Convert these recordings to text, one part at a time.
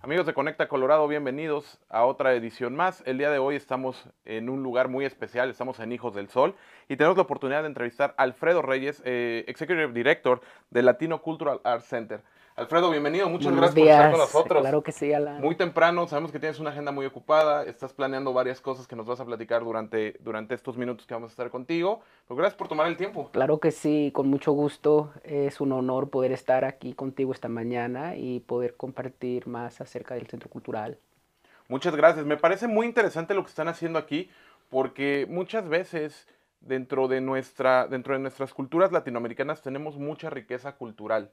Amigos de Conecta Colorado, bienvenidos a otra edición más. El día de hoy estamos en un lugar muy especial, estamos en Hijos del Sol y tenemos la oportunidad de entrevistar a Alfredo Reyes, eh, Executive Director del Latino Cultural Arts Center. Alfredo, bienvenido, muchas Buenos gracias días. por estar con nosotros. Claro que sí, Alan. Muy temprano, sabemos que tienes una agenda muy ocupada, estás planeando varias cosas que nos vas a platicar durante, durante estos minutos que vamos a estar contigo. Pero gracias por tomar el tiempo. Claro que sí, con mucho gusto. Es un honor poder estar aquí contigo esta mañana y poder compartir más acerca del Centro Cultural. Muchas gracias. Me parece muy interesante lo que están haciendo aquí porque muchas veces dentro de, nuestra, dentro de nuestras culturas latinoamericanas tenemos mucha riqueza cultural.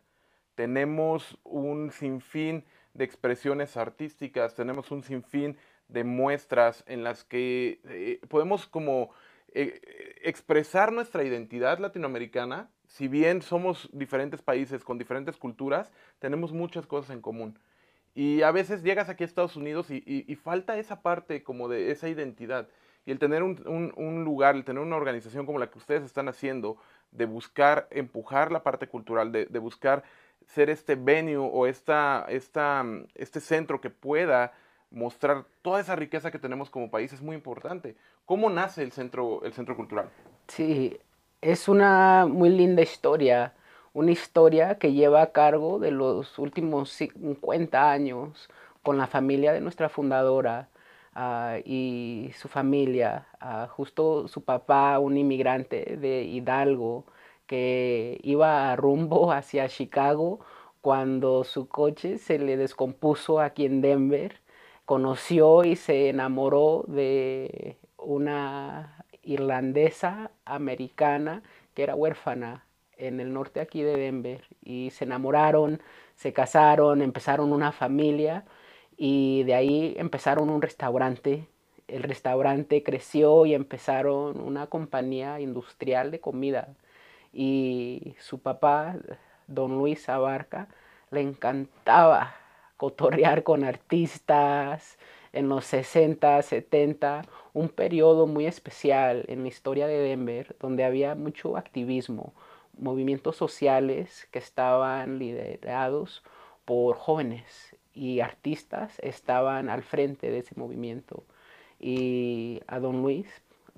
Tenemos un sinfín de expresiones artísticas, tenemos un sinfín de muestras en las que eh, podemos como eh, expresar nuestra identidad latinoamericana. Si bien somos diferentes países con diferentes culturas, tenemos muchas cosas en común. Y a veces llegas aquí a Estados Unidos y, y- y falta esa parte como de esa identidad. Y el tener un, un- un lugar, el tener una organización como la que ustedes están haciendo, de buscar empujar la parte cultural, de, de buscar ser este venue o esta, esta, mm, este centro que pueda mostrar toda esa riqueza que tenemos como país es muy importante. ¿Cómo nace el centro, el centro cultural? Sí, es una muy linda historia, una historia que lleva a cargo de los últimos 50 años con la familia de nuestra fundadora ah, y su familia, ah, justo su papá, un inmigrante de Hidalgo que iba rumbo hacia Chicago cuando su coche se le descompuso aquí en Denver, conoció y se enamoró de una irlandesa americana que era huérfana en el norte aquí de Denver y se enamoraron, se casaron, empezaron una familia y de ahí empezaron un restaurante. El restaurante creció y empezaron una compañía industrial de comida y su papá, don Luis Abarca, le encantaba cotorrear con artistas en los 60, 70, un periodo muy especial en la historia de Denver, donde había mucho activismo, movimientos sociales que estaban liderados por jóvenes y artistas estaban al frente de ese movimiento. Y a don Luis,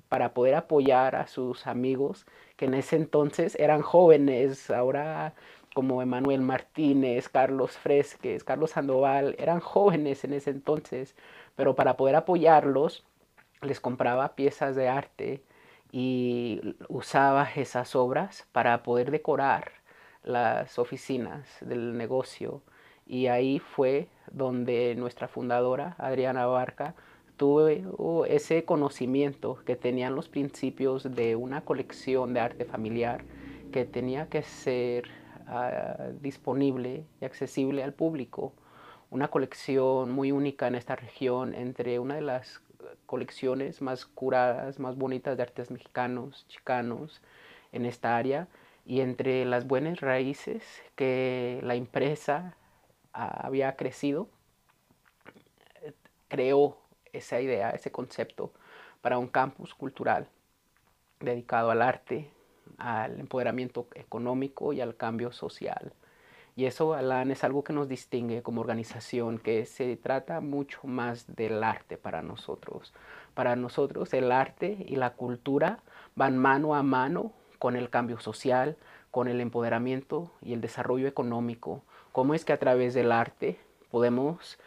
para poder apoyar a sus amigos, que en ese entonces eran jóvenes, ahora como Emanuel Martínez, Carlos Fresques, Carlos Sandoval, eran jóvenes en ese entonces, pero para poder apoyarlos les compraba piezas de arte y usaba esas obras para poder decorar las oficinas del negocio. Y ahí fue donde nuestra fundadora, Adriana Barca, tuvo ese conocimiento que tenían los principios de una colección de arte familiar que tenía que ser ah, disponible y accesible al público. Una colección muy única en esta región, entre una de las colecciones más curadas, más bonitas de artes mexicanos, chicanos en esta área, y entre las buenas raíces que la empresa ah, había crecido, eh, creó esa idea, ese concepto para un campus cultural dedicado al arte, al empoderamiento económico y al cambio social. Y eso, Alan, es algo que nos distingue como organización, que se trata mucho más del arte para nosotros. Para nosotros el arte y la cultura van mano a mano con el cambio social, con el empoderamiento y el desarrollo económico. ¿Cómo es que a través del arte podemos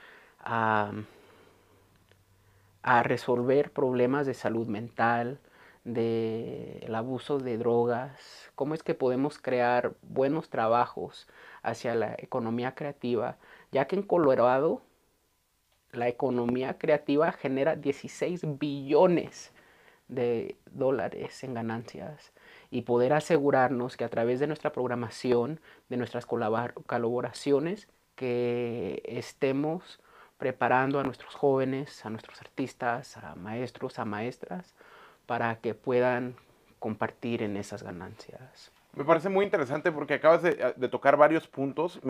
a resolver problemas de salud mental, del abuso de drogas, cómo es que podemos crear buenos trabajos hacia la economía creativa, ya que en Colorado la economía creativa genera 16 billones de dólares en ganancias. Y poder asegurarnos que a través de nuestra programación, de nuestras colabor- colaboraciones, que estemos preparando a nuestros jóvenes, a nuestros artistas, a maestros, a maestras, para que puedan compartir en esas ganancias. Me parece muy interesante porque acabas de, de tocar varios puntos.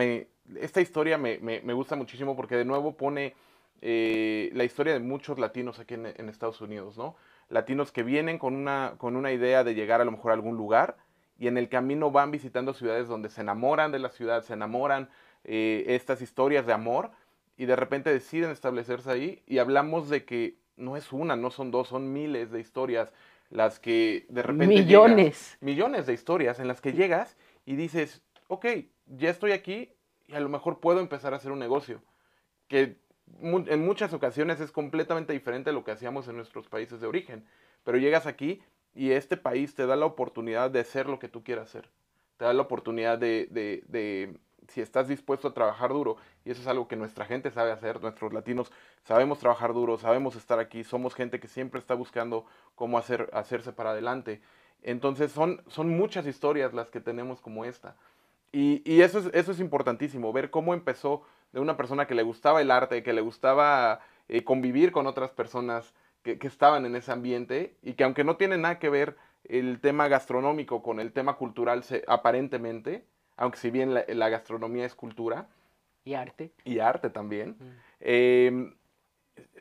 Esta historia me, me- gusta muchísimo porque de nuevo pone eh, la historia de muchos latinos aquí en, en Estados Unidos, ¿no? Latinos que vienen con una, con una idea de llegar a lo mejor a algún lugar y en el camino van visitando ciudades donde se enamoran de la ciudad, se enamoran eh, estas historias de amor y de repente deciden establecerse ahí y hablamos de que no es una, no son dos, son miles de historias las que de repente... Millones. millones de historias en las que llegas y dices, ok, ya estoy aquí y a lo mejor puedo empezar a hacer un negocio. Que en muchas ocasiones es completamente diferente a lo que hacíamos en nuestros países de origen. Pero llegas aquí y este país te da la oportunidad de hacer lo que tú quieras hacer. Te da la oportunidad de, de si estás dispuesto a trabajar duro, y eso es algo que nuestra gente sabe hacer, nuestros latinos sabemos trabajar duro, sabemos estar aquí, somos gente que siempre está buscando cómo hacer, hacerse para adelante. Entonces son, son muchas historias las que tenemos como esta. Y, eso, es, eso es importantísimo, ver cómo empezó de una persona que le gustaba el arte, que le gustaba eh, convivir con otras personas que, que estaban en ese ambiente y que aunque no tiene nada que ver el tema gastronómico con el tema cultural se, aparentemente, aunque si bien la, gastronomía es cultura. Y arte. Y arte también. Em,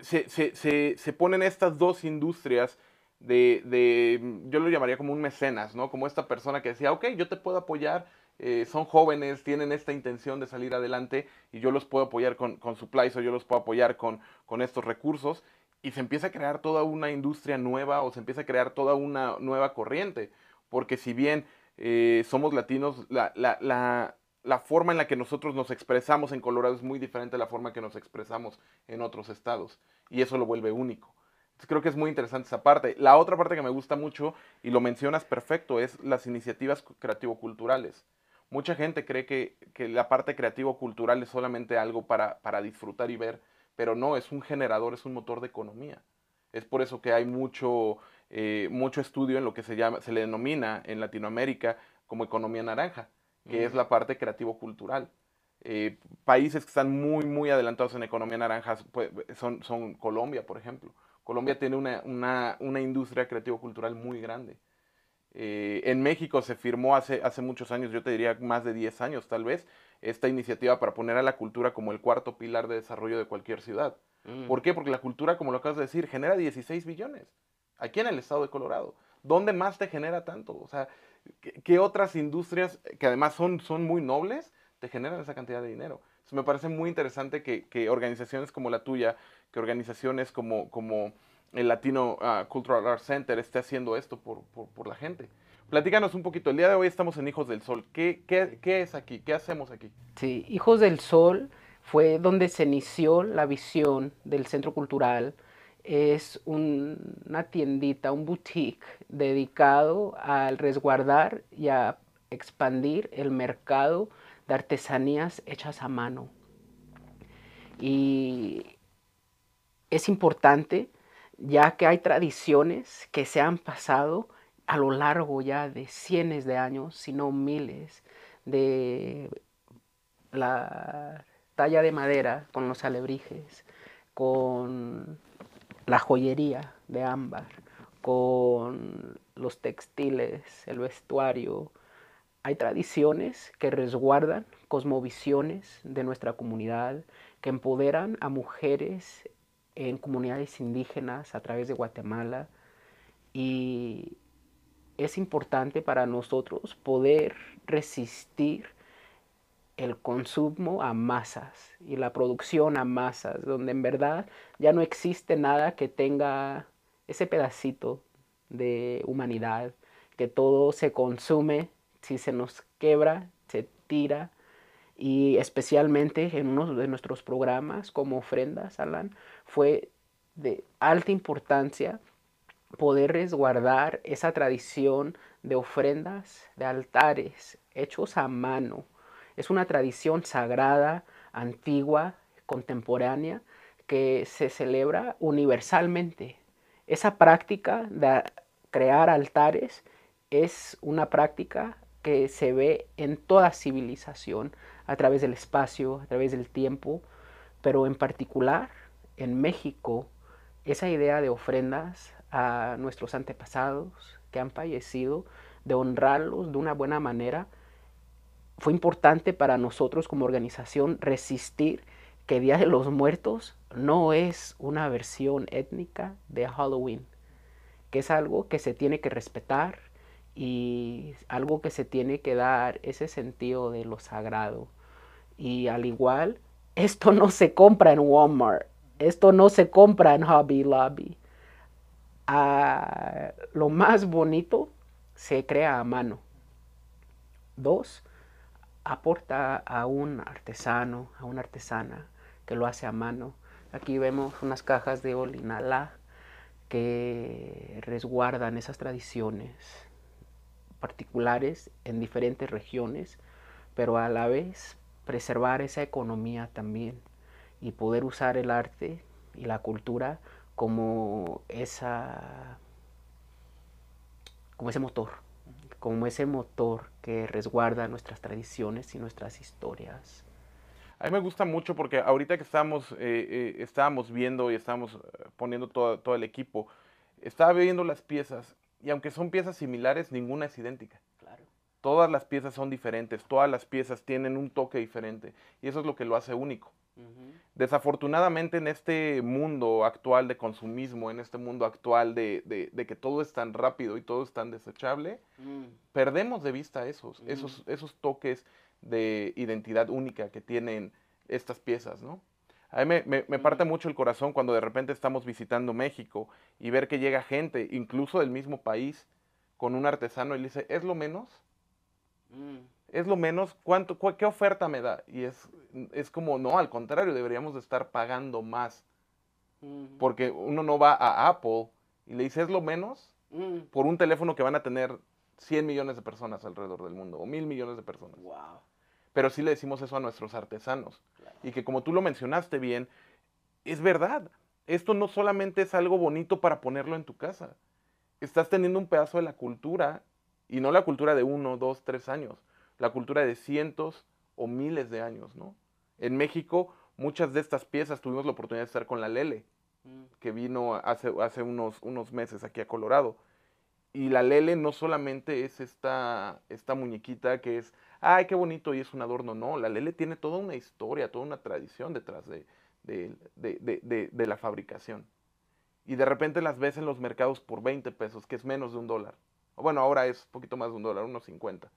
se, ponen estas dos industrias de, yo lo llamaría como un mecenas, ¿no? Como esta persona que decía, ok, yo te puedo apoyar, eh, son jóvenes, tienen esta intención de salir adelante y yo los puedo apoyar con, con supplies o yo los puedo apoyar con, con estos recursos y se empieza a crear toda una industria nueva o se empieza a crear toda una nueva corriente. Porque si bien eh, somos latinos, la, la, la, la, forma en la que nosotros nos expresamos en Colorado es muy diferente a la forma que nos expresamos en otros estados. Y eso lo vuelve único. Creo que es muy interesante esa parte. La otra parte que me gusta mucho, y lo mencionas perfecto, es las iniciativas creativo-culturales. Mucha gente cree que, que la parte creativo-cultural es solamente algo para, para disfrutar y ver, pero no, es un generador, es un motor de economía. Es por eso que hay mucho eh, mucho estudio en lo que se, llama, se le denomina en Latinoamérica como economía naranja, que es la parte creativo-cultural. Eh, países que están muy, muy adelantados en economía naranja pues, son, son Colombia, por ejemplo. Colombia tiene una, una, una industria creativo-cultural muy grande. Eh, en México se firmó hace, hace muchos años, yo te diría más de 10 años tal vez, esta iniciativa para poner a la cultura como el cuarto pilar de desarrollo de cualquier ciudad. Mm. ¿Por qué? Porque la cultura, como lo acabas de decir, genera 16 billones aquí en el estado de Colorado. ¿Dónde más te genera tanto? O sea, ¿qué, otras industrias que además son, son muy nobles te generan esa cantidad de dinero? me parece muy interesante que, organizaciones como la tuya, que organizaciones como, como el Latino ah, Cultural Arts Center esté haciendo esto por, por, la gente. Platícanos un poquito. El día de hoy estamos en Hijos del Sol. ¿Qué, qué, qué es aquí? ¿Qué hacemos aquí? Sí, Hijos del Sol fue donde se inició la visión del Centro Cultural es una tiendita, un boutique dedicado al resguardar y a expandir el mercado de artesanías hechas a mano. Y es importante ya que hay tradiciones que se han pasado a lo largo ya de cientos de años, si no miles, de la talla de madera con los alebrijes, con la joyería de ámbar, con los textiles, el vestuario. Hay tradiciones que resguardan cosmovisiones de nuestra comunidad, que empoderan a mujeres en comunidades indígenas a través de Guatemala y es importante para nosotros poder resistir el consumo a masas y la producción a masas, donde en verdad ya no existe nada que tenga ese pedacito de humanidad, que todo se consume, si se nos quebra, se tira, y especialmente en uno de nuestros programas como ofrendas, Alan, fue de alta importancia poder resguardar esa tradición de ofrendas, de altares hechos a mano, es una tradición sagrada, antigua, contemporánea, que se celebra universalmente. Esa práctica de crear altares es una práctica que se ve en toda civilización, a través del espacio, a través del tiempo, pero en particular en México, esa idea de ofrendas a nuestros antepasados que han fallecido, de honrarlos de una buena manera, fue importante para nosotros como organización resistir que Día de los Muertos no es una versión étnica de Halloween, que es algo que se tiene que respetar y algo que se tiene que dar ese sentido de lo sagrado. Y al igual esto no se compra en Walmart, esto no se compra en Hobby Lobby. Ah, lo más bonito se crea a mano. Dos, aporta a un artesano, a una artesana que lo hace a mano. Aquí vemos unas cajas de olinala que resguardan esas tradiciones particulares en diferentes regiones, pero a la vez preservar esa economía también y poder usar el arte y la cultura como esa como ese motor como ese motor que resguarda nuestras tradiciones y nuestras historias. A mí me gusta mucho porque ahorita que estábamos, eh, eh, estábamos viendo y estábamos eh, poniendo todo, todo el equipo, estaba viendo las piezas y aunque son piezas similares, ninguna es idéntica. Claro. Todas las piezas son diferentes, todas las piezas tienen un toque diferente y eso es lo que lo hace único. Desafortunadamente en este mundo actual de consumismo, en este mundo actual de, que todo es tan rápido y todo es tan desechable, mm. perdemos de vista esos, mm. esos, esos toques de identidad única que tienen estas piezas, ¿no? A mí me, me, parte mm. mucho el corazón cuando de repente estamos visitando México y ver que llega gente, incluso del mismo país, con un artesano y le dice, ¿es lo menos? Es lo menos, ¿cuánto, ¿qué oferta me da? Y es, es como, no, al contrario, deberíamos de estar pagando más. Porque uno no va a Apple y le dice, es lo menos mm. por un teléfono que van a tener 100 millones de personas alrededor del mundo, o mil millones de personas. Wow. Pero sí le decimos eso a nuestros artesanos. Y que como tú lo mencionaste bien, es verdad. Esto no solamente es algo bonito para ponerlo en tu casa. Estás teniendo un pedazo de la cultura, y no la cultura de uno, dos, tres años, la cultura de cientos o miles de años, ¿no? En México, muchas de estas piezas tuvimos la oportunidad de estar con la Lele, mm. que vino hace, hace unos, unos meses aquí a Colorado. Y la Lele no solamente es esta, esta muñequita que es, ay, qué bonito y es un adorno, no, la Lele tiene toda una historia, toda una tradición detrás de, de, la fabricación. Y de repente las ves en los mercados por 20 pesos, que es menos de un dólar. Bueno, ahora es un poquito más de un dólar, unos 50.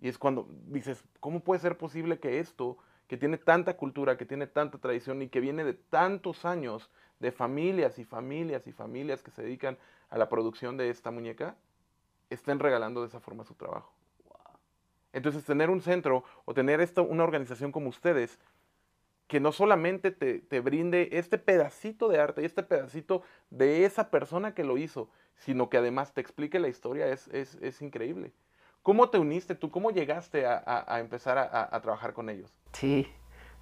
Y es cuando dices, ¿cómo puede ser posible que esto, que tiene tanta cultura, que tiene tanta tradición y que viene de tantos años de familias y familias y familias que se dedican a la producción de esta muñeca, estén regalando de esa forma su trabajo? Entonces, tener un centro o tener esto, una organización como ustedes, que no solamente te, brinde este pedacito de arte y este pedacito de esa persona que lo hizo, sino que además te explique la historia, es, es, es increíble. ¿Cómo te uniste tú? ¿Cómo llegaste a, empezar a, trabajar con ellos? Sí,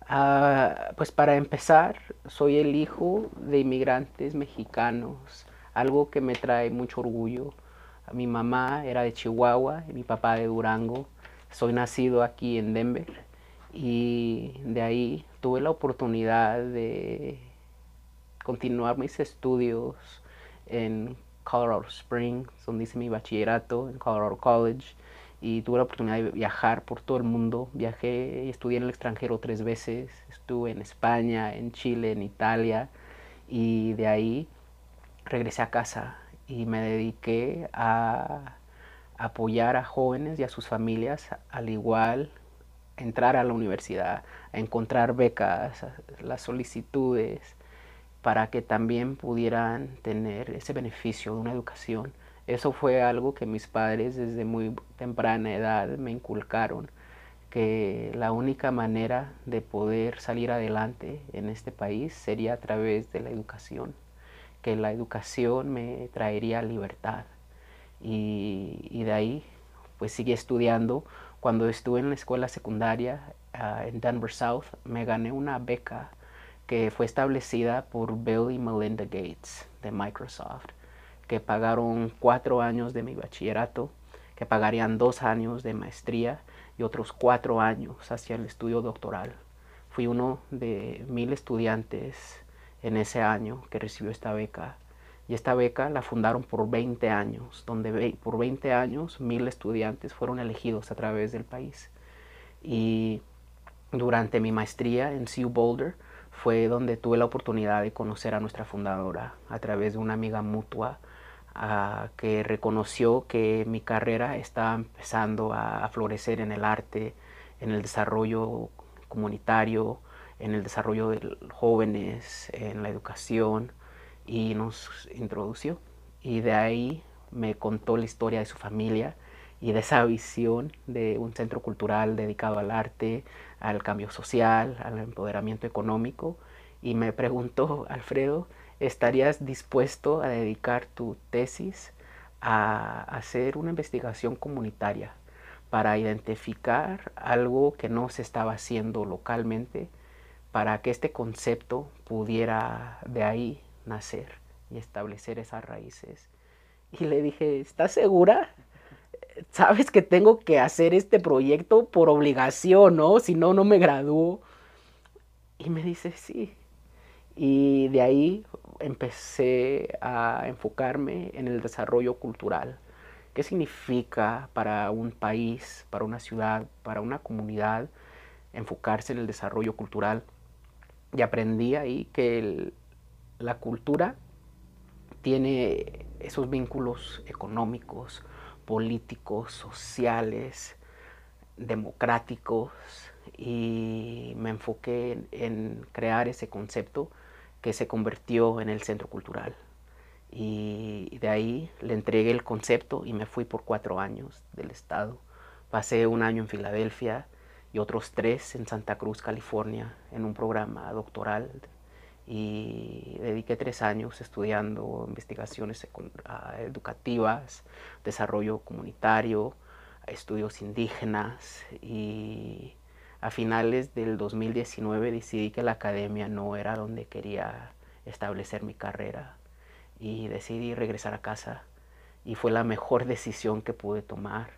ah, pues para empezar, soy el hijo de inmigrantes mexicanos, algo que me trae mucho orgullo. Mi mamá era de Chihuahua y mi papá de Durango. Soy nacido aquí en Denver y de ahí tuve la oportunidad de continuar mis estudios en Colorado Springs, donde hice mi bachillerato en Colorado College y tuve la oportunidad de viajar por todo el mundo. Viajé y estudié en el extranjero tres veces. Estuve en España, en Chile, en Italia y de ahí regresé a casa y me dediqué a apoyar a jóvenes y a sus familias al igual entrar a la universidad, a encontrar becas, las solicitudes para que también pudieran tener ese beneficio de una educación eso fue algo que mis padres desde muy temprana edad me inculcaron, que la única manera de poder salir adelante en este país sería a través de la educación, que la educación me traería libertad. Y, de ahí, pues sigue estudiando. Cuando estuve en la escuela secundaria ah, en Denver South, me gané una beca que fue establecida por Bill y Melinda Gates de Microsoft que pagaron cuatro años de mi bachillerato, que pagarían dos años de maestría y otros cuatro años hacia el estudio doctoral. Fui uno de mil estudiantes en ese año que recibió esta beca. Y esta beca la fundaron por 20 años, donde por 20 años mil estudiantes fueron elegidos a través del país. Y durante mi maestría en CU Boulder fue donde tuve la oportunidad de conocer a nuestra fundadora a través de una amiga mutua que reconoció que mi carrera estaba empezando a, florecer en el arte, en el desarrollo comunitario, en el desarrollo de jóvenes, en la educación, y nos introdució. Y de ahí me contó la historia de su familia y de esa visión de un centro cultural dedicado al arte, al cambio social, al empoderamiento económico. Y me preguntó, Alfredo, ¿estarías dispuesto a dedicar tu tesis a hacer una investigación comunitaria para identificar algo que no se estaba haciendo localmente, para que este concepto pudiera de ahí nacer y establecer esas raíces. Y le dije, ¿estás segura? Sabes que tengo que hacer este proyecto por obligación, ¿no? Si no, no me gradúo. Y me dice, sí. Y de ahí empecé a enfocarme en el desarrollo cultural. ¿Qué significa para un país, para una ciudad, para una comunidad enfocarse en el desarrollo cultural? Y aprendí ahí que la cultura tiene esos vínculos económicos, políticos, sociales, democráticos y me enfoqué en, crear ese concepto que se convirtió en el centro cultural. Y de ahí le entregué el concepto y me fui por cuatro años del estado. Pasé un año en Filadelfia y otros tres en Santa Cruz, California, en un programa doctoral y dediqué tres años estudiando investigaciones ah, educativas, desarrollo comunitario, estudios indígenas y a finales del 2019 decidí que la academia no era donde quería establecer mi carrera y decidí regresar a casa y fue la mejor decisión que pude tomar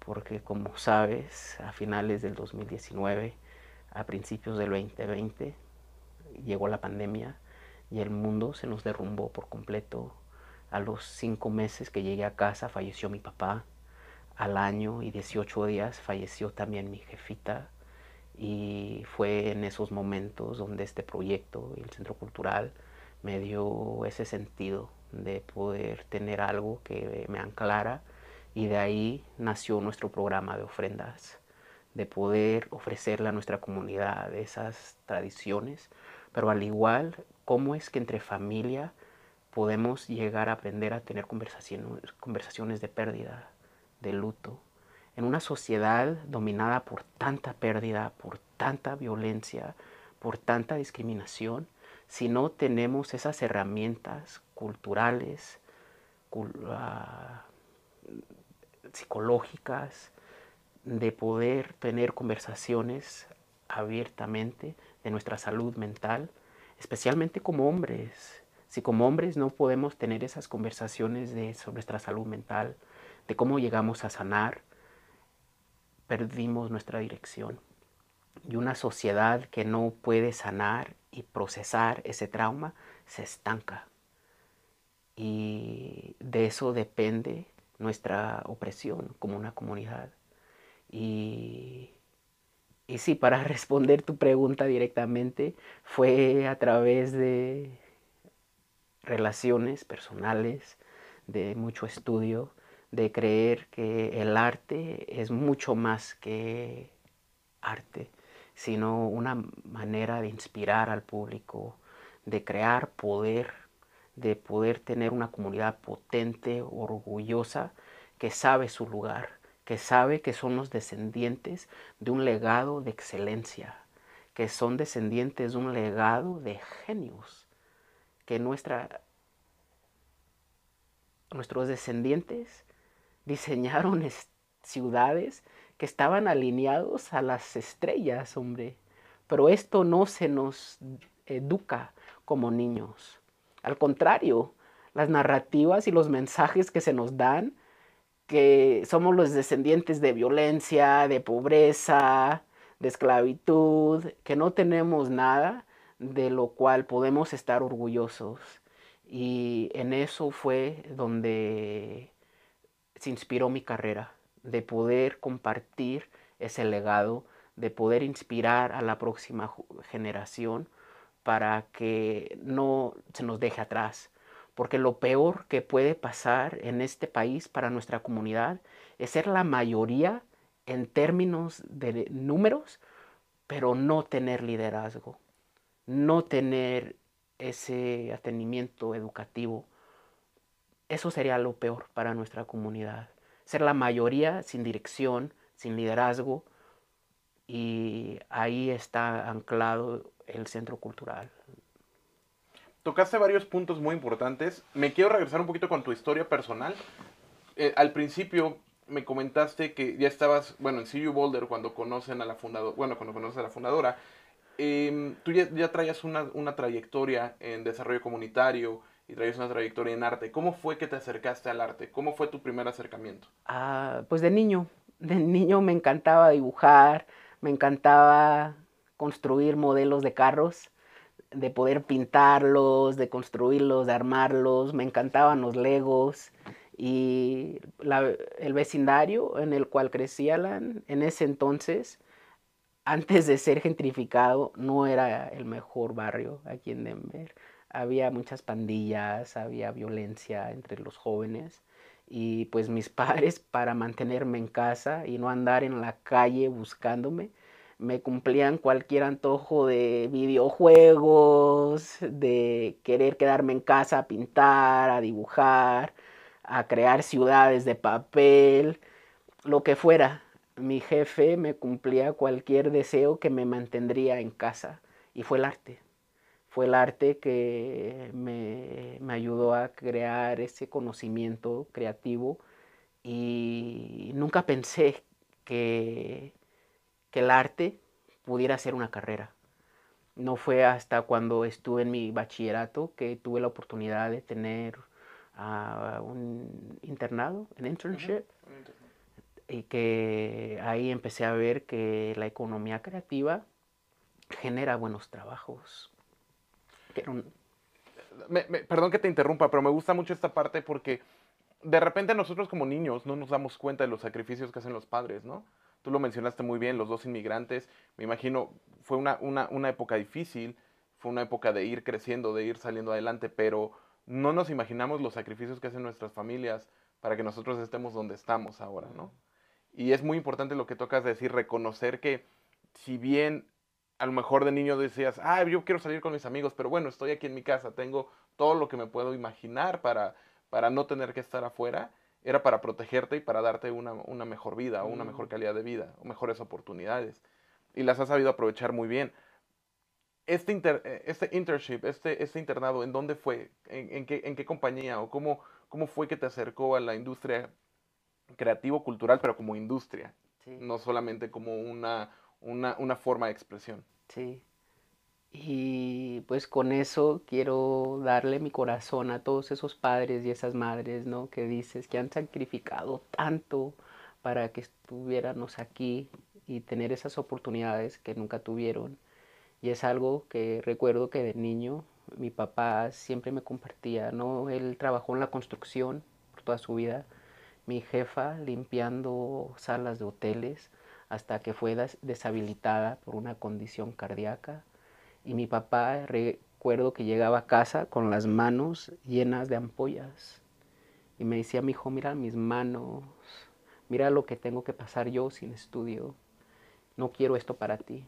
porque como sabes a finales del 2019 a principios del 2020 llegó la pandemia y el mundo se nos derrumbó por completo. A los cinco meses que llegué a casa falleció mi papá. Al año y 18 días falleció también mi jefita. Y fue en esos momentos donde este proyecto y el Centro Cultural me dio ese sentido de poder tener algo que me anclara y de ahí nació nuestro programa de ofrendas, de poder ofrecerle a nuestra comunidad esas tradiciones pero al igual, ¿cómo es que entre familia podemos llegar a aprender a tener conversaciones, conversaciones de pérdida, de luto? En una sociedad dominada por tanta pérdida, por tanta violencia, por tanta discriminación, si no tenemos esas herramientas culturales, ah, psicológicas, de poder tener conversaciones abiertamente, de nuestra salud mental, especialmente como hombres. Si como hombres no podemos tener esas conversaciones de, sobre nuestra salud mental, de cómo llegamos a sanar, perdimos nuestra dirección. Y una sociedad que no puede sanar y procesar ese trauma se estanca. Y de eso depende nuestra opresión como una comunidad. Y y sí, para responder tu pregunta directamente, fue a través de relaciones personales, de mucho estudio, de creer que el arte es mucho más que arte, sino una manera de inspirar al público, de crear poder, de poder tener una comunidad potente, orgullosa, que sabe su lugar que sabe que son los descendientes de un legado de excelencia, que son descendientes de un legado de genios, que nuestra, nuestros descendientes diseñaron ciudades que estaban alineados a las estrellas, hombre. Pero esto no se nos educa como niños. Al contrario, las narrativas y los mensajes que se nos dan que somos los descendientes de violencia, de pobreza, de esclavitud, que no tenemos nada de lo cual podemos estar orgullosos. Y en eso fue donde se inspiró mi carrera, de poder compartir ese legado, de poder inspirar a la próxima generación para que no se nos deje atrás, porque lo peor que puede pasar en este país para nuestra comunidad es ser la mayoría en términos de números, pero no tener liderazgo. no tener ese atendimiento educativo, eso sería lo peor para nuestra comunidad. Ser la mayoría sin dirección, sin liderazgo, y ahí está anclado el centro cultural. Tocaste varios puntos muy importantes. Me quiero regresar un poquito con tu historia personal. Eh, al principio me comentaste que ya estabas, bueno, en CU Boulder cuando conocen a la fundadora, bueno, cuando conoces a la fundadora, em, tú ya, ya traías una, una, trayectoria en desarrollo comunitario y traías una trayectoria en arte. ¿Cómo fue que te acercaste al arte? ¿Cómo fue tu primer acercamiento? Ah, pues de niño, de niño me encantaba dibujar, me encantaba construir modelos de carros, de poder pintarlos, de construirlos, de armarlos, me encantaban los legos y el vecindario en el cual crecía en ese entonces, antes de ser gentrificado, no era el mejor barrio aquí en Denver. Había muchas pandillas, había violencia entre los jóvenes y pues mis padres para mantenerme en casa y no andar en la calle buscándome, me cumplían cualquier antojo de videojuegos, de querer quedarme en casa a pintar, a dibujar, a crear ciudades de papel, lo que fuera. Mi jefe me cumplía cualquier deseo que me mantendría en casa y fue el arte. Fue el arte que me, me ayudó a crear ese conocimiento creativo y nunca pensé que que el arte pudiera ser una carrera. No fue hasta cuando estuve en mi bachillerato que tuve la oportunidad de tener uh, un internado, un internship, y que ahí empecé a ver que la economía creativa genera buenos trabajos. Perdón que te interrumpa, pero me gusta mucho esta parte porque de repente nosotros como niños no nos damos cuenta de los sacrificios que hacen los padres, ¿no? Tú lo mencionaste muy bien, los dos inmigrantes, me imagino, fue una, una, época difícil, fue una época de ir creciendo, de ir saliendo adelante, pero no nos imaginamos los sacrificios que hacen nuestras familias para que nosotros estemos donde estamos ahora, ¿no? Y es muy importante lo que tocas decir, reconocer que si bien a lo mejor de niño decías, ah, yo quiero salir con mis amigos, pero bueno, estoy aquí en mi casa, tengo todo lo que me puedo imaginar para, para no tener que estar afuera, era para protegerte y para darte una, mejor vida, o una mejor mm. calidad de vida, o mejores oportunidades. Y las has sabido aprovechar muy bien. Este, inter, eh, este internship, este, este internado, ¿en dónde fue? ¿En, qué, en qué compañía? ¿O cómo, cómo fue que te acercó a la industria creativo-cultural, pero como industria? No solamente como una, una, una forma de expresión. Sí. Y pues con eso quiero darle mi corazón a todos esos padres y esas madres, ¿no? Que dices que han sacrificado tanto para que estuviéramos aquí y tener esas oportunidades que nunca tuvieron. Y es algo que recuerdo que de niño mi papá siempre me compartía, ¿no? Él trabajó en la construcción por toda su vida, mi jefa limpiando salas de hoteles hasta que fue deshabilitada por una condición cardíaca y mi papá recuerdo que llegaba a casa con las manos llenas de ampollas y me decía, mi hijo, mira mis manos, mira lo que tengo que pasar yo sin estudio, no quiero esto para ti.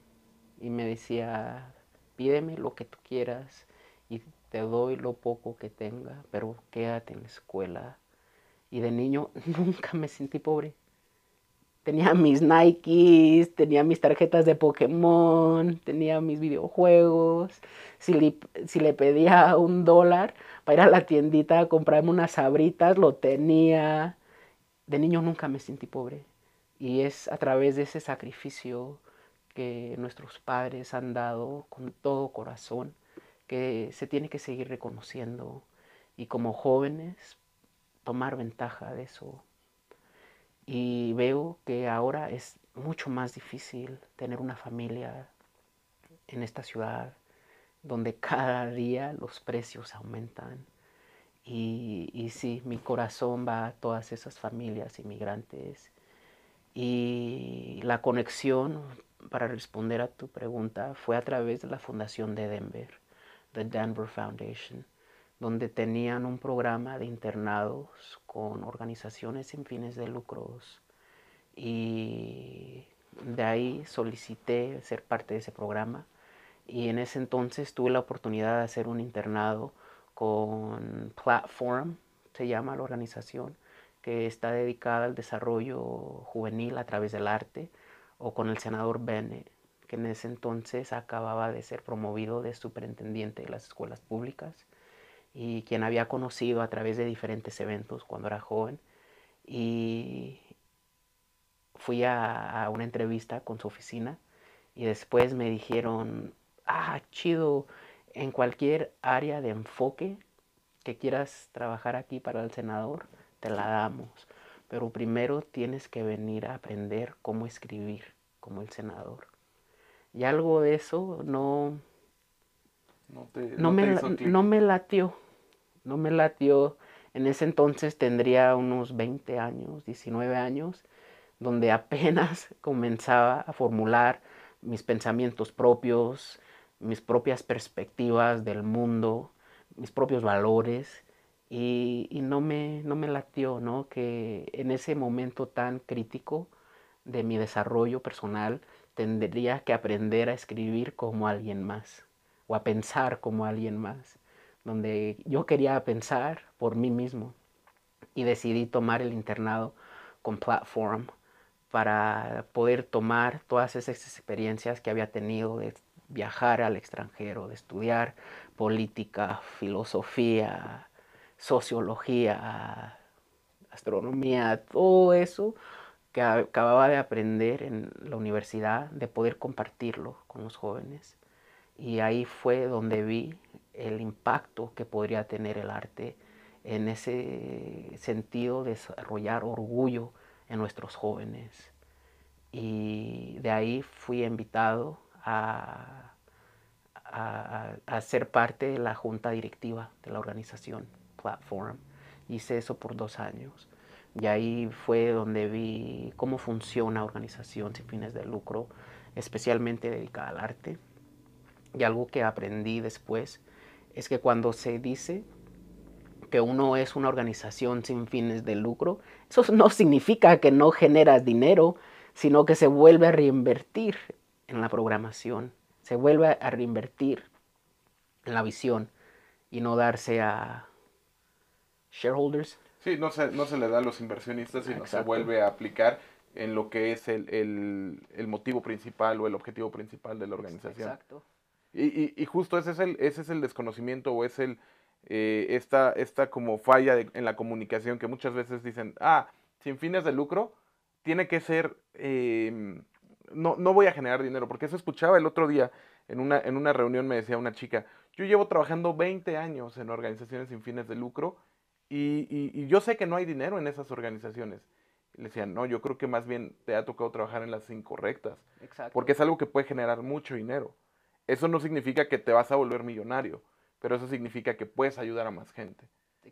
Y me decía, pídeme lo que tú quieras y te doy lo poco que tenga, pero quédate en la escuela. Y de niño nunca me sentí pobre tenía mis Nikes, tenía mis tarjetas de Pokémon, tenía mis videojuegos. Si le, pedía un dólar para ir a la tiendita a comprarme unas sabritas, lo tenía. De niño nunca me sentí pobre. Y es a través de ese sacrificio que nuestros padres han dado con todo corazón que se tiene que seguir reconociendo. Y como jóvenes, tomar ventaja de eso y veo que ahora es mucho más difícil tener una familia en esta ciudad donde cada día los precios aumentan. Y, y sí, mi corazón va a todas esas familias inmigrantes. Y la conexión, para responder a tu pregunta, fue a través de la fundación de Denver, the Denver Foundation donde tenían un programa de internados con organizaciones sin fines de lucros. Y de ahí solicité ser parte de ese programa. Y en ese entonces tuve la oportunidad de hacer un internado con Platform, se llama la organización, que está dedicada al desarrollo juvenil a través del arte, o con el senador Bennett, que en ese entonces acababa de ser promovido de superintendente de las escuelas públicas y quien había conocido a través de diferentes eventos cuando era joven. Y fui a, una entrevista con su oficina y después me dijeron, ah, chido, en cualquier área de enfoque que quieras trabajar aquí para el senador, te la damos. Pero primero tienes que venir a aprender cómo escribir como el senador. Y algo de eso no, no, me, no me latió. No me latió. En ese entonces tendría unos 20 años, 19 años, donde apenas comenzaba a formular mis pensamientos propios, mis propias perspectivas del mundo, mis propios valores. Y, no, me, no me latió, ¿no? Que en ese momento tan crítico de mi desarrollo personal tendría que aprender a escribir como alguien más o a pensar como alguien más, donde yo quería pensar por mí mismo y decidí tomar el internado con Platform para poder tomar todas esas experiencias que había tenido de viajar al extranjero, de estudiar política, filosofía, sociología, astronomía, todo eso que acababa de aprender en la universidad, de poder compartirlo con los jóvenes. Y ahí fue donde vi el impacto que podría tener el arte en ese sentido de desarrollar orgullo en nuestros jóvenes. Y de ahí fui invitado a, a, ser parte de la junta directiva de la organización Platform. Hice eso por dos años. Y ahí fue donde vi cómo funciona organización sin fines de lucro, especialmente dedicada al arte. Y algo que aprendí después es que cuando se dice que uno es una organización sin fines de lucro, eso no significa que no generas dinero, sino que se vuelve a reinvertir en la programación, se vuelve a reinvertir en la visión y no darse a shareholders. Sí, no se, no se le da a los inversionistas, sino se vuelve a aplicar en lo que es el, motivo principal o el objetivo principal de la organización. Exacto. Y, y, justo ese es el, ese es el desconocimiento o es el, eh, esta, esta como falla en la comunicación que muchas veces dicen, ah, sin fines de lucro, tiene que ser, em, no, no voy a generar dinero, porque eso escuchaba el otro día en una, en una reunión, me decía una chica, yo llevo trabajando 20 años en organizaciones sin fines de lucro y, y, yo sé que no hay dinero en esas organizaciones. le decían, no, yo creo que más bien te ha tocado trabajar en las incorrectas, porque es algo que puede generar mucho dinero. Eso no significa que te vas a volver millonario, pero eso significa que puedes ayudar a más gente.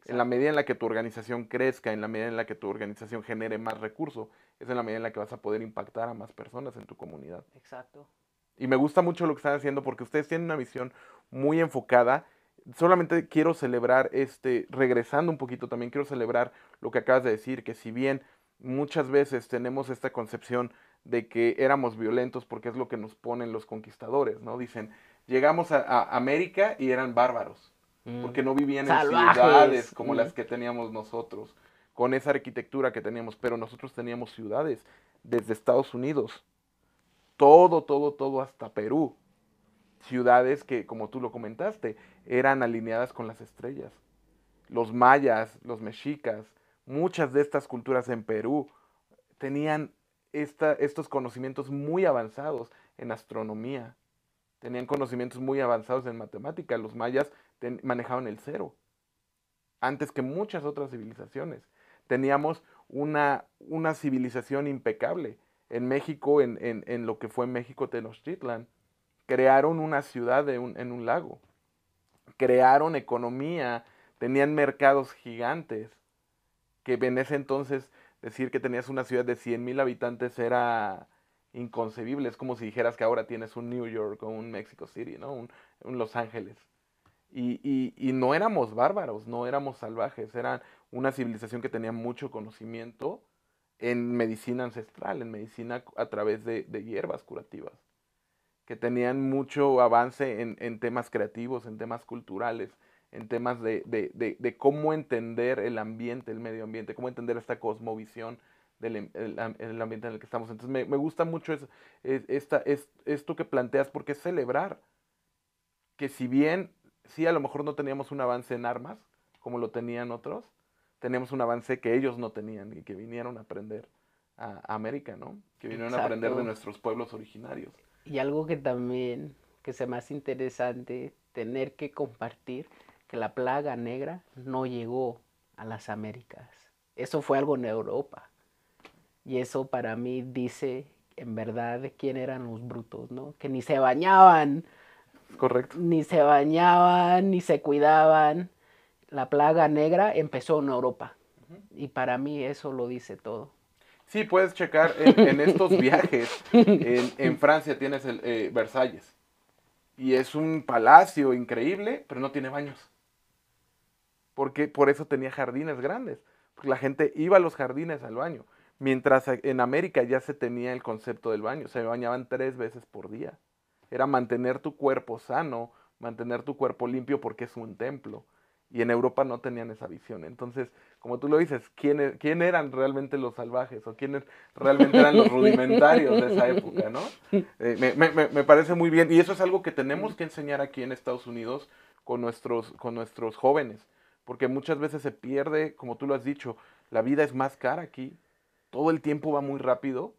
En la medida en la que tu organización crezca, en la medida en la que tu organización genere más recursos, es en la medida en la que vas a poder impactar a más personas en tu comunidad. Exacto. Y me gusta mucho lo que están haciendo porque ustedes tienen una visión muy enfocada. Solamente quiero celebrar, este, regresando un poquito también, quiero celebrar lo que acabas de decir, que si bien muchas veces tenemos esta concepción de que éramos violentos porque es lo que nos ponen los conquistadores, ¿no? Dicen, llegamos a, América y eran bárbaros, mm. porque no vivían en ciudades como las mm. que teníamos nosotros, con esa arquitectura que teníamos, pero nosotros teníamos ciudades desde Estados Unidos, todo, todo, todo hasta Perú, ciudades que, como tú lo comentaste, eran alineadas con las estrellas. Los mayas, los mexicas, muchas de estas culturas en Perú tenían estos conocimientos muy avanzados en astronomía, tenían conocimientos muy avanzados en matemática. Los mayas manejaban el cero, antes que muchas otras civilizaciones. Teníamos una, una civilización impecable. En México, en, en, lo que fue México Tenochtitlan, crearon una ciudad en un lago, crearon economía, tenían mercados gigantes, que en ese entonces decir que tenías una ciudad de 100.000 habitantes era inconcebible. Es como si dijeras que ahora tienes un New York o un Mexico City, ¿no? Un, Los Ángeles. Y, y, y, no éramos bárbaros, no éramos salvajes, era una civilización que tenía mucho conocimiento en medicina ancestral, en medicina a través de, de hierbas curativas. que tenían mucho avance en, temas creativos, en temas culturales, en temas de, cómo entender el ambiente, el medio ambiente, cómo entender esta cosmovisión del em, el, ambiente en el que estamos. Entonces me, gusta mucho es, esta, es, esto que planteas porque es celebrar que si bien sí a lo mejor no teníamos un avance en armas, como lo tenían otros, tenemos un avance que ellos no tenían y que vinieron a aprender a América, ¿no? Que vinieron a aprender de nuestros pueblos originarios. Y algo que también, que sea más interesante, tener que compartir que la plaga negra no llegó a las Américas. Eso fue algo en Europa. Y eso para mí dice en verdad quién eran los brutos, ¿no? Que ni se bañaban. Correcto. Ni se bañaban, ni se cuidaban. La plaga negra empezó en Europa. Y para mí eso lo dice todo. Sí, puedes checar en, estos viajes. En, Francia tienes el eh, Versalles. Y es un palacio increíble, pero no tiene baños. Porque por eso tenía jardines grandes. Porque la gente iba a los jardines al baño. Mientras en América ya se tenía el concepto del baño. Se bañaban tres veces por día. Era mantener tu cuerpo sano, mantener tu cuerpo limpio porque es un templo. Y en Europa no tenían esa visión. Entonces, como tú lo dices, ¿quién, e-, eran realmente los salvajes o quiénes realmente eran los rudimentarios de esa época, ¿no? Eh, me, parece muy bien. Y eso es algo que tenemos que enseñar aquí en Estados Unidos con nuestros, con nuestros jóvenes. Porque muchas veces se pierde, como tú lo has dicho, la vida es más cara aquí. Todo el tiempo va muy rápido.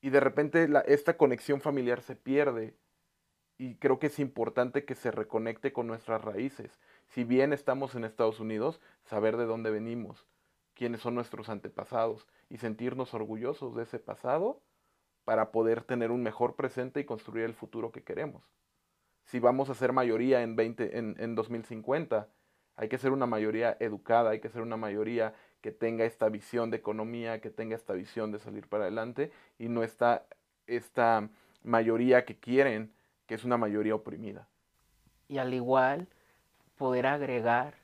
Y de repente esta conexión familiar se pierde. Y creo que es importante que se reconecte con nuestras raíces si bien estamos en Estados Unidos, saber de dónde venimos, quiénes son nuestros antepasados y sentirnos orgullosos de ese pasado para poder tener un mejor presente y construir el futuro que queremos. Si vamos a ser mayoría en, 20, en, en 2050, hay que ser una mayoría educada, hay que ser una mayoría que tenga esta visión de economía, que tenga esta visión de salir para adelante y no esta, esta mayoría que quieren, que es una mayoría oprimida. Y al igual poder agregar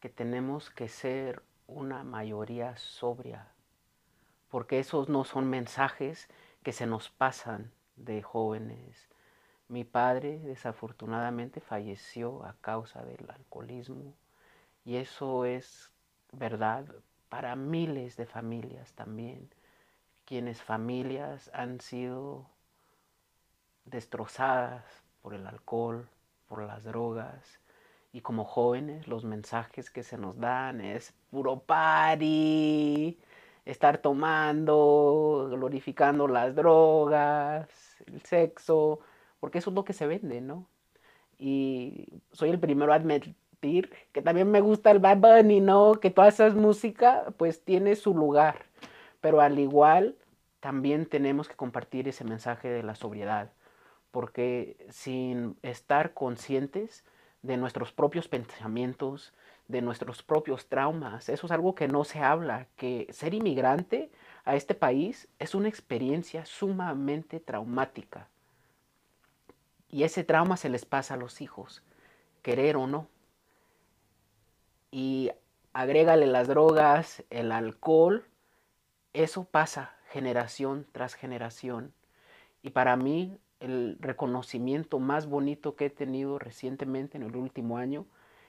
que tenemos que ser una mayoría sobria, porque esos no son mensajes que se nos pasan de jóvenes. Mi padre desafortunadamente falleció a causa del alcoholismo y eso es verdad para miles de familias también, quienes familias han sido destrozadas por el alcohol, por las drogas, y como jóvenes, los mensajes que se nos dan es puro party, estar tomando, glorificando las drogas, el sexo, porque eso es lo que se vende, ¿no? Y soy el primero a que también me gusta el Bad Bunny, ¿no? Que toda esa música pues tiene su lugar, pero al igual también tenemos que compartir ese mensaje de la sobriedad, porque sin estar conscientes, de nuestros propios pensamientos, de nuestros propios traumas. Eso es algo que no se habla, que ser inmigrante a este país es una experiencia sumamente traumática. Y ese trauma se les pasa a los hijos, querer o no. Y agrégale las drogas, el alcohol, eso pasa generación tras generación. Y para mí el reconocimiento más bonito que he tenido recientemente en el último año,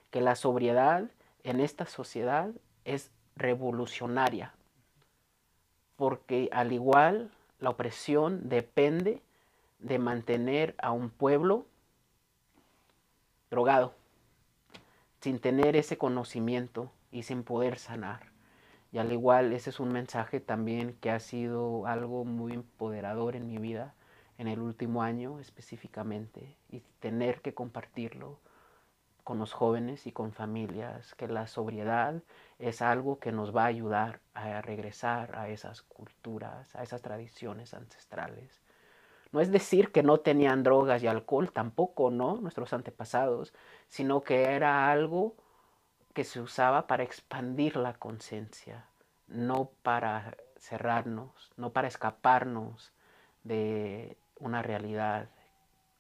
que la sobriedad en esta sociedad es revolucionaria, porque al igual la opresión depende de mantener a un pueblo drogado, sin tener ese conocimiento y sin poder sanar. Y al igual ese es un mensaje también que ha sido algo muy empoderador en mi vida en el último año específicamente y tener que compartirlo con los jóvenes y con familias, que la sobriedad es algo que nos va a ayudar a regresar a esas culturas, a esas tradiciones ancestrales. No es decir que no tenían drogas y alcohol, tampoco, ¿no? Nuestros antepasados, sino que era algo que se usaba para expandir la conciencia, no para cerrarnos, no para escaparnos de una realidad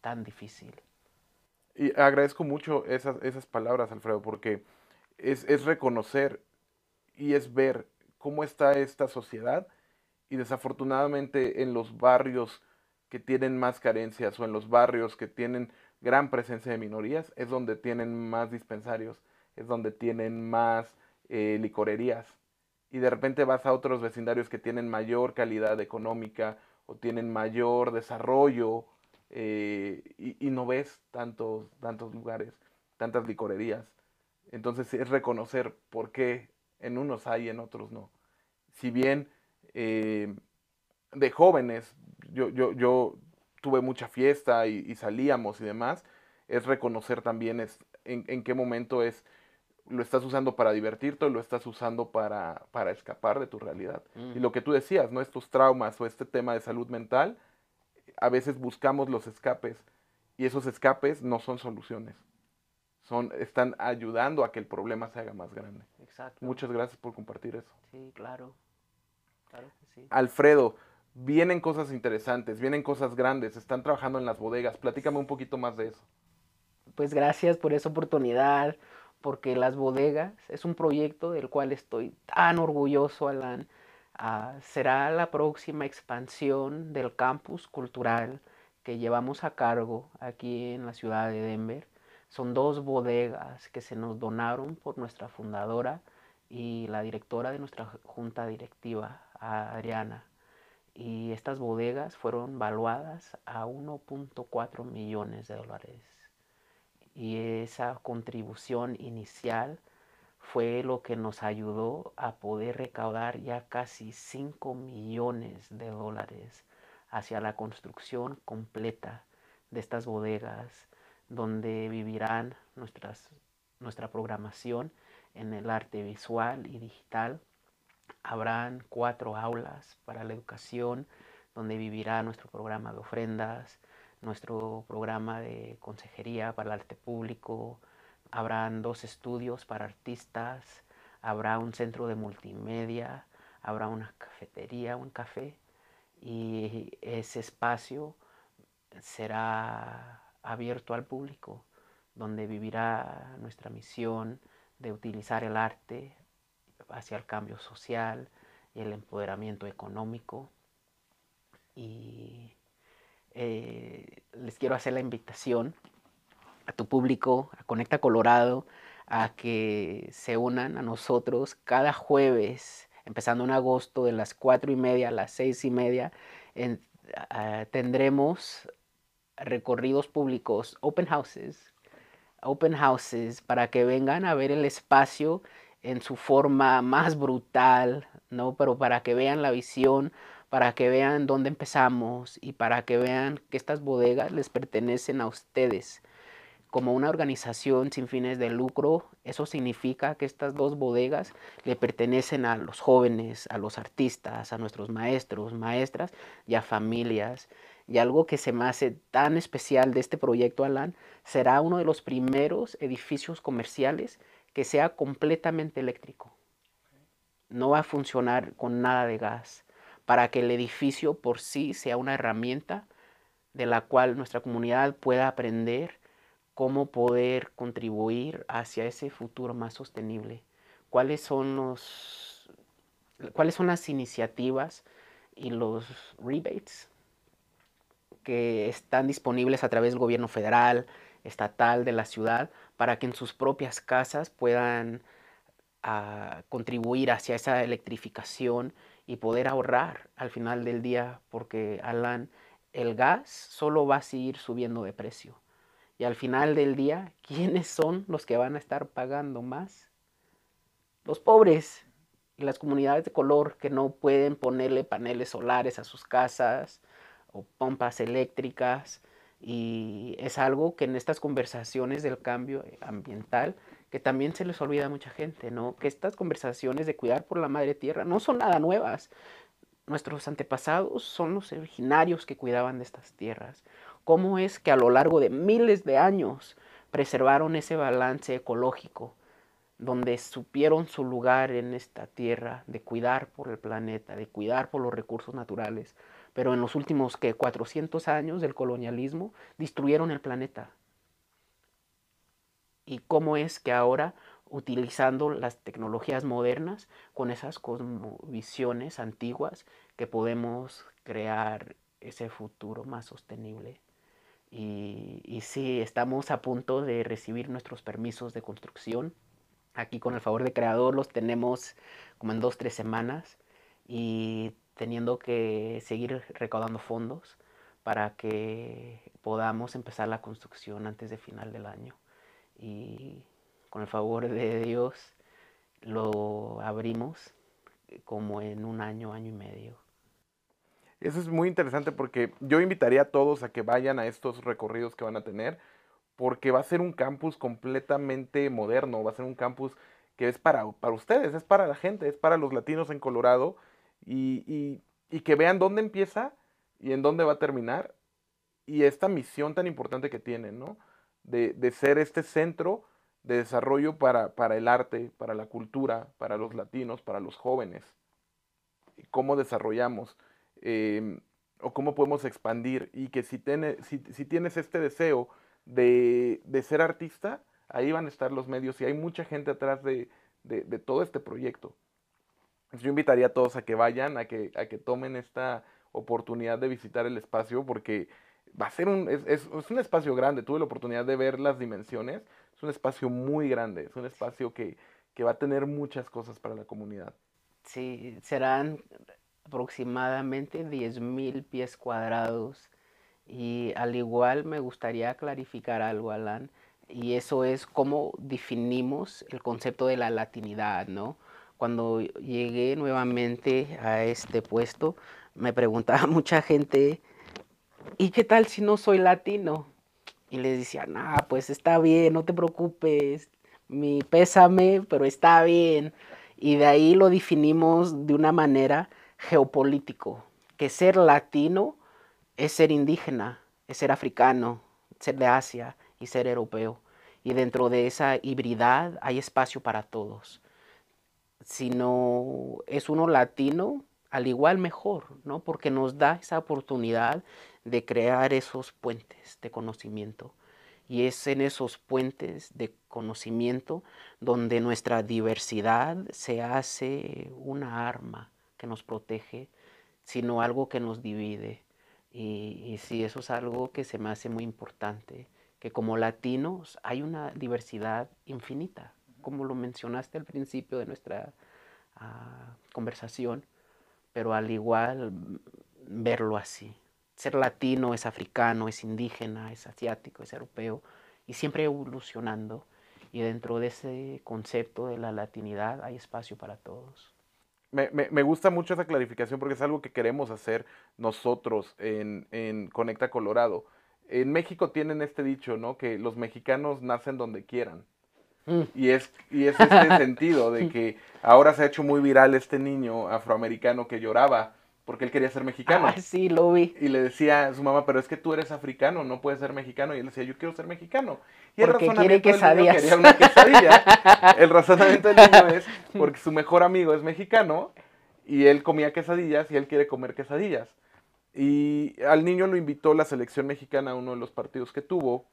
tan difícil. Y agradezco mucho esas, palabras, Alfredo, porque es reconocer y es ver cómo está esta sociedad y desafortunadamente en los barrios que tienen más carencias o en los barrios que tienen gran presencia de minorías es donde tienen más dispensarios, es donde tienen más eh, licorerías. Y de repente vas a otros vecindarios que tienen mayor calidad económica o tienen mayor desarrollo eh, y, no ves tantos, tantos lugares, tantas licorerías. Entonces es reconocer por qué en unos hay y en otros no. Si bien eh, de jóvenes yo, yo, yo tuve mucha fiesta y, salíamos y demás, es reconocer también es, en, qué momento es lo estás usando para divertirte o lo estás usando para, para escapar de tu realidad. Y lo que tú decías, ¿no? Estos traumas o este tema de salud mental, a veces buscamos los escapes y esos escapes no son soluciones. Son, están ayudando a que el problema se haga más grande. Exacto. Muchas gracias por compartir eso. Sí, claro. Claro que sí. Alfredo, vienen cosas interesantes, vienen cosas grandes, están trabajando en las bodegas. Platícame un poquito más de eso. Pues gracias por esa oportunidad, porque las bodegas es un proyecto del cual estoy tan orgulloso, Alan. Ah, será la próxima expansión del campus cultural que llevamos a cargo aquí en la ciudad de Denver. Son dos bodegas que se nos donaron por nuestra fundadora y la directora de nuestra junta directiva, Adriana y estas bodegas fueron valuadas a 1.4 millones de dólares. Y esa contribución inicial fue lo que nos ayudó a poder recaudar ya casi 5 millones de dólares hacia la construcción completa de estas bodegas donde vivirán nuestra programación en el arte visual y digital Habrán cuatro aulas para la educación donde vivirá nuestro programa de ofrendas, nuestro programa de consejería para el arte público, habrán dos estudios para artistas, habrá un centro de multimedia, habrá una cafetería, un café y ese espacio será abierto al público, donde vivirá nuestra misión de utilizar el arte hacia el cambio social y el empoderamiento económico. Y eh, les quiero hacer la invitación a tu público, a Conecta Colorado, a que se unan a nosotros cada jueves, empezando en agosto de las cuatro y media a las seis y media. tendremos recorridos públicos, open houses, open houses, para que vengan a ver el espacio en su forma más brutal, ¿no? Pero para que vean la visión, para que vean dónde empezamos y para que vean que estas bodegas les pertenecen a ustedes. Como una organización sin fines de lucro, eso significa que estas dos bodegas le pertenecen a los jóvenes, a los artistas, a nuestros maestros, maestras y a familias. Y algo que se me hace tan especial de este proyecto, Alan, será uno de los primeros edificios comerciales que sea completamente eléctrico. No va a funcionar con nada de gas para que el edificio por sí sea una herramienta de la cual nuestra comunidad pueda aprender cómo poder contribuir hacia ese futuro más sostenible. ¿Cuáles son los cuáles son las iniciativas y los rebates que están disponibles a través del gobierno federal, estatal de la ciudad para que en sus propias casas puedan ah, contribuir hacia esa electrificación y poder ahorrar al final del día, porque Alan, el gas solo va a seguir subiendo de precio. Y al final del día, ¿quiénes son los que van a estar pagando más? Los pobres y las comunidades de color que no pueden ponerle paneles solares a sus casas o pompas eléctricas y es algo que en estas conversaciones del cambio ambiental, que también se les olvida a mucha gente, ¿no? Que estas conversaciones de cuidar por la madre tierra no son nada nuevas. Nuestros antepasados son los originarios que cuidaban de estas tierras. ¿Cómo es que a lo largo de miles de años preservaron ese balance ecológico, donde supieron su lugar en esta tierra, de cuidar por el planeta, de cuidar por los recursos naturales? Pero en los últimos que 400 años del colonialismo destruyeron el planeta. ¿Y cómo es que ahora, utilizando las tecnologías modernas, con esas cosmovisiones antiguas, que podemos crear ese futuro más sostenible. Y, y sí, estamos a punto de recibir nuestros permisos de construcción. Aquí con el favor de creador los tenemos como en dos, tres semanas y teniendo que seguir recaudando fondos para que podamos empezar la construcción antes de final del año. Y con el favor de Dios lo abrimos como en un año, año y medio. Eso es muy interesante porque yo invitaría a todos a que vayan a estos recorridos que van a tener, porque va a ser un campus completamente moderno, va a ser un campus que es para, para ustedes, es para la gente, es para los latinos en Colorado, y, que vean dónde empieza y en dónde va a terminar, y esta misión tan importante que tienen, ¿no? De, de ser este centro de desarrollo para, el arte, para la cultura, para los latinos, para los jóvenes. ¿Cómo desarrollamos? Em, o cómo podemos expandir y que si, si, tienes este deseo de, ser artista, ahí van a estar los medios y hay mucha gente atrás de, todo este proyecto. Yo invitaría a todos a que vayan, a que, a que tomen esta oportunidad de visitar el espacio porque va a ser un, es, un espacio grande, tuve la oportunidad de ver las dimensiones, es un espacio muy grande, es un espacio que, que va a tener muchas cosas para la comunidad. Sí, serán aproximadamente 10.000 pies cuadrados. Y al igual me gustaría clarificar algo, Alan, y eso es cómo definimos el concepto de la latinidad, ¿no? Cuando llegué nuevamente a este puesto, me preguntaba mucha gente, ¿y qué tal si no soy latino? Y les decía, nah, pues está bien, no te preocupes, mi pésame, pero está bien. Y de ahí lo definimos de una manera geopolítico, que ser latino es ser indígena, es ser africano, ser de Asia y ser europeo. Y dentro de esa hibridad hay espacio para todos. Si no es uno latino, al igual mejor, ¿no? Porque nos da esa oportunidad de crear esos puentes de conocimiento. Y es en esos puentes de conocimiento donde nuestra diversidad se hace una arma que nos protege, sino algo que nos divide. Y, y sí, eso es algo que se me hace muy importante, que como latinos hay una diversidad infinita, como lo mencionaste al principio de nuestra ah, conversación, pero al igual verlo así. Ser latino es africano, es indígena, es asiático, es europeo, y siempre evolucionando. Y dentro de ese concepto de la latinidad hay espacio para todos me, gusta mucho esa clarificación porque es algo que queremos hacer nosotros en, Conecta Colorado. En México tienen este dicho, ¿no? Que los mexicanos nacen donde quieran. Mm. Y es, y es este sentido de que ahora se ha hecho muy viral este niño afroamericano que lloraba porque él quería ser mexicano. Ah, sí, lo vi. Y le decía a su mamá, pero es que tú eres africano, no puedes ser mexicano. Y él decía, yo quiero ser mexicano. Y porque el quiere quesadillas. quería una quesadilla. el razonamiento del niño es porque su mejor amigo es mexicano y él comía quesadillas y él quiere comer quesadillas. Y al niño lo invitó la selección mexicana a uno de los partidos que tuvo.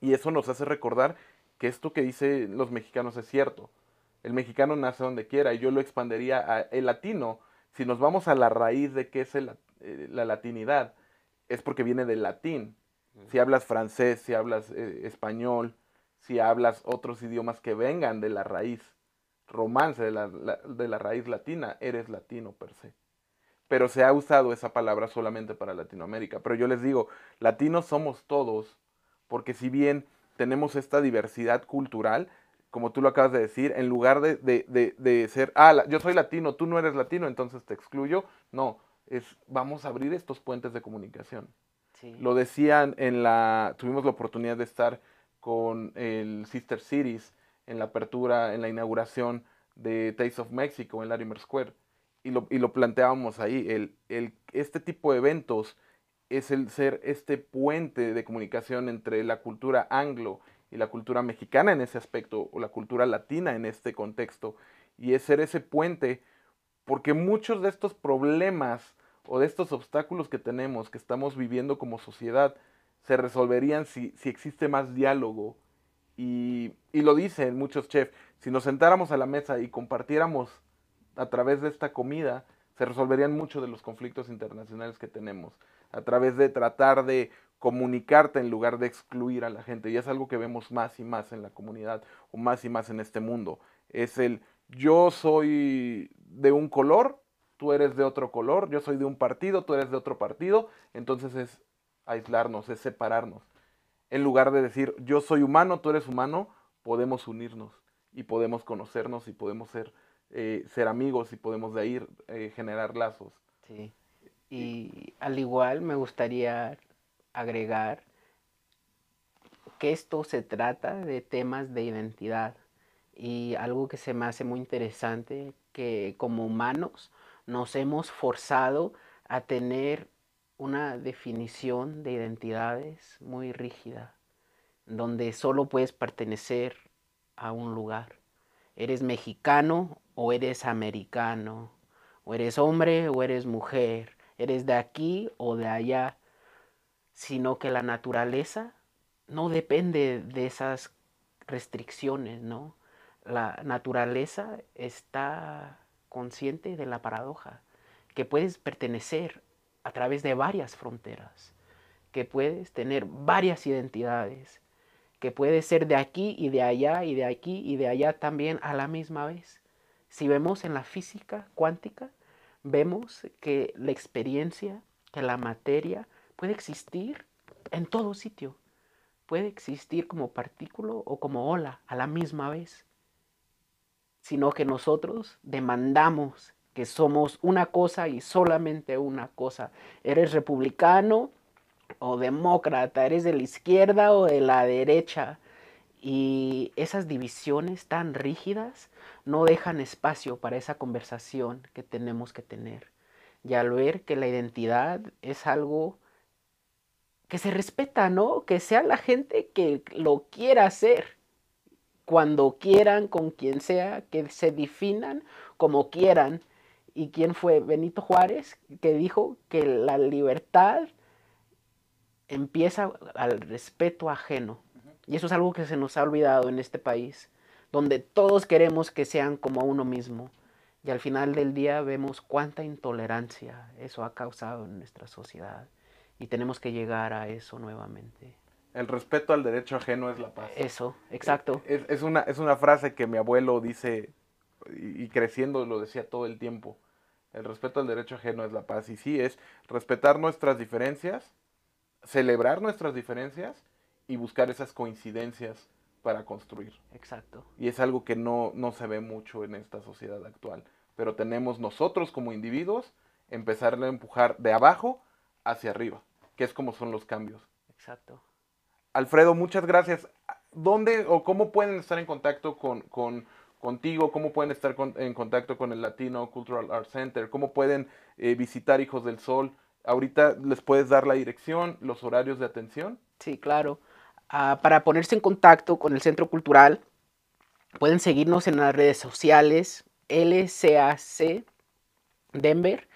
Y eso nos hace recordar que esto que dicen los mexicanos es cierto. El mexicano nace donde quiera y yo lo expandería a el latino si nos vamos a la raíz de qué es eh, la latinidad, es porque viene del latín. Si hablas francés, si hablas eh, español, si hablas otros idiomas que vengan de la raíz romance, de la, de la raíz latina, eres latino per se. Pero se ha usado esa palabra solamente para Latinoamérica. Pero yo les digo, latinos somos todos, porque si bien tenemos esta diversidad cultural, como tú lo acabas de decir, en lugar de, ser, ah, yo soy latino, tú no eres latino, entonces te excluyo. No, es, vamos a abrir estos puentes de comunicación. Lo decían en la, tuvimos la oportunidad de estar con el Sister Cities en la apertura, en la inauguración de Taste of Mexico en Larimer Square. Y lo, y lo planteábamos ahí, el, el, este tipo de eventos es el ser este puente de comunicación entre la cultura anglo y la cultura mexicana en ese aspecto, o la cultura latina en este contexto, y es ser ese puente, porque muchos de estos problemas o de estos obstáculos que tenemos, que estamos viviendo como sociedad, se resolverían si, si existe más diálogo. Y, y lo dicen muchos chefs, si nos sentáramos a la mesa y compartiéramos a través de esta comida, se resolverían muchos de los conflictos internacionales que tenemos a través de tratar de comunicarte en lugar de excluir a la gente. Y es algo que vemos más y más en la comunidad o más y más en este mundo. Es el yo soy de un color, tú eres de otro color, yo soy de un partido, tú eres de otro partido. Entonces es aislarnos, es separarnos. En lugar de decir yo soy humano, tú eres humano, podemos unirnos y podemos conocernos y podemos ser, eh, ser amigos y podemos de ahí eh, generar lazos. Sí. Y al igual me gustaría agregar que esto se trata de temas de identidad y algo que se me hace muy interesante, que como humanos nos hemos forzado a tener una definición de identidades muy rígida, donde solo puedes pertenecer a un lugar. Eres mexicano o eres americano, o eres hombre o eres mujer, eres de aquí o de allá sino que la naturaleza no depende de esas restricciones, ¿no? La naturaleza está consciente de la paradoja, que puedes pertenecer a través de varias fronteras, que puedes tener varias identidades, que puedes ser de aquí y de allá y de aquí y de allá también a la misma vez. Si vemos en la física cuántica, vemos que la experiencia, que la materia, puede existir en todo sitio. Puede existir como partículo o como ola a la misma vez. Sino que nosotros demandamos que somos una cosa y solamente una cosa. Eres republicano o demócrata, eres de la izquierda o de la derecha. Y esas divisiones tan rígidas no dejan espacio para esa conversación que tenemos que tener. Y al ver que la identidad es algo que se respeta, ¿no? Que sea la gente que lo quiera hacer, cuando quieran, con quien sea, que se definan como quieran. ¿Y quién fue? Benito Juárez, que dijo que la libertad empieza al respeto ajeno. Y eso es algo que se nos ha olvidado en este país, donde todos queremos que sean como uno mismo. Y al final del día vemos cuánta intolerancia eso ha causado en nuestra sociedad y tenemos que llegar a eso nuevamente. El respeto al derecho ajeno es la paz. Eso, exacto. Es, una, es una frase que mi abuelo dice y, creciendo lo decía todo el tiempo. El respeto al derecho ajeno es la paz. Y sí, es respetar nuestras diferencias, celebrar nuestras diferencias y buscar esas coincidencias para construir. Exacto. Y es algo que no, no se ve mucho en esta sociedad actual. Pero tenemos nosotros como individuos empezar a empujar de abajo hacia arriba, que es como son los cambios. Exacto. Alfredo, muchas gracias. ¿Dónde o cómo pueden estar en contacto con, contigo? ¿Cómo pueden estar en contacto con el Latino Cultural Arts Center? ¿Cómo pueden eh, visitar Hijos del Sol? Ahorita les puedes dar la dirección, los horarios de atención. Sí, claro. Ah, para ponerse en contacto con el Centro Cultural, pueden seguirnos en las redes sociales LCAC Denver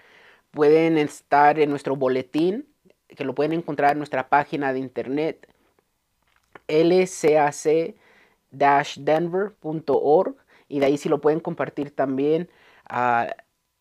Pueden estar en nuestro boletín, que lo pueden encontrar en nuestra página de internet lcac-denver.org y de ahí si lo pueden compartir también.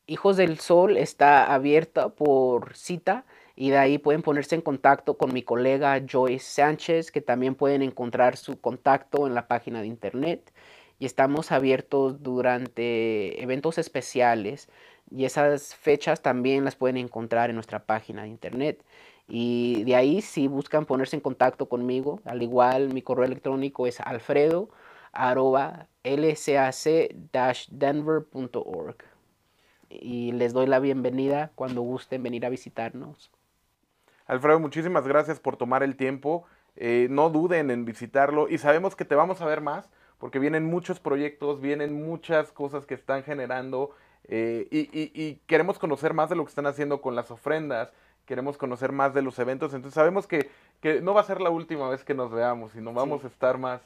Hijos del Sol está abierta por cita y de ahí pueden ponerse en contacto con mi colega Joyce Sánchez, que también pueden encontrar su contacto en la página de internet. Y estamos abiertos durante eventos especiales y esas fechas también las pueden encontrar en nuestra página de internet. Y de ahí si buscan ponerse en contacto conmigo, al igual mi correo electrónico es alfredo lcac-denver.org. Y les doy la bienvenida cuando gusten venir a visitarnos. Alfredo, muchísimas gracias por tomar el tiempo. Eh, no duden en visitarlo y sabemos que te vamos a ver más porque vienen muchos proyectos, vienen muchas cosas que están generando eh, y, queremos conocer más de lo que están haciendo con las ofrendas, queremos conocer más de los eventos, entonces sabemos que, no va a ser la última vez que nos veamos, sino vamos a estar más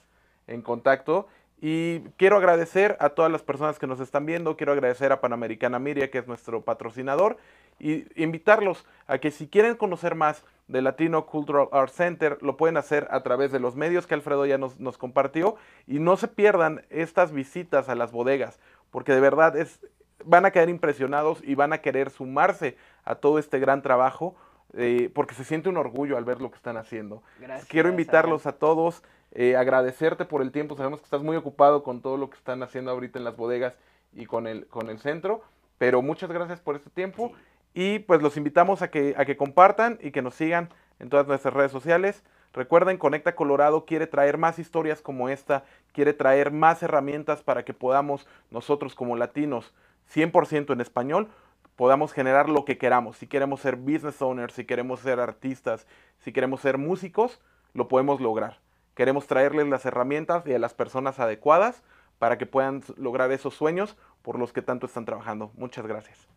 en contacto. Y quiero agradecer a todas las personas que nos están viendo, quiero agradecer a Panamericana Miria, que es nuestro patrocinador, y invitarlos a que si quieren conocer más de Latino Cultural Arts Center, lo pueden hacer a través de los medios que Alfredo ya nos, nos compartió, y no se pierdan estas visitas a las bodegas, porque de verdad es, van a quedar impresionados y van a querer sumarse a todo este gran trabajo eh, porque se siente un orgullo al ver lo que están haciendo. Quiero invitarlos a todos, eh, agradecerte por el tiempo, sabemos que estás muy ocupado con todo lo que están haciendo ahorita en las bodegas y con el, con el centro, pero muchas gracias por este tiempo y pues los invitamos a que, a que compartan y que nos sigan en todas nuestras redes sociales. Recuerden, Conecta Colorado quiere traer más historias como esta, quiere traer más herramientas para que podamos nosotros como latinos, 100% en español, podamos generar lo que queramos. Si queremos ser business owners, si queremos ser artistas, si queremos ser músicos, lo podemos lograr. Queremos traerles las herramientas y a las personas adecuadas para que puedan lograr esos sueños por los que tanto están trabajando. Muchas gracias.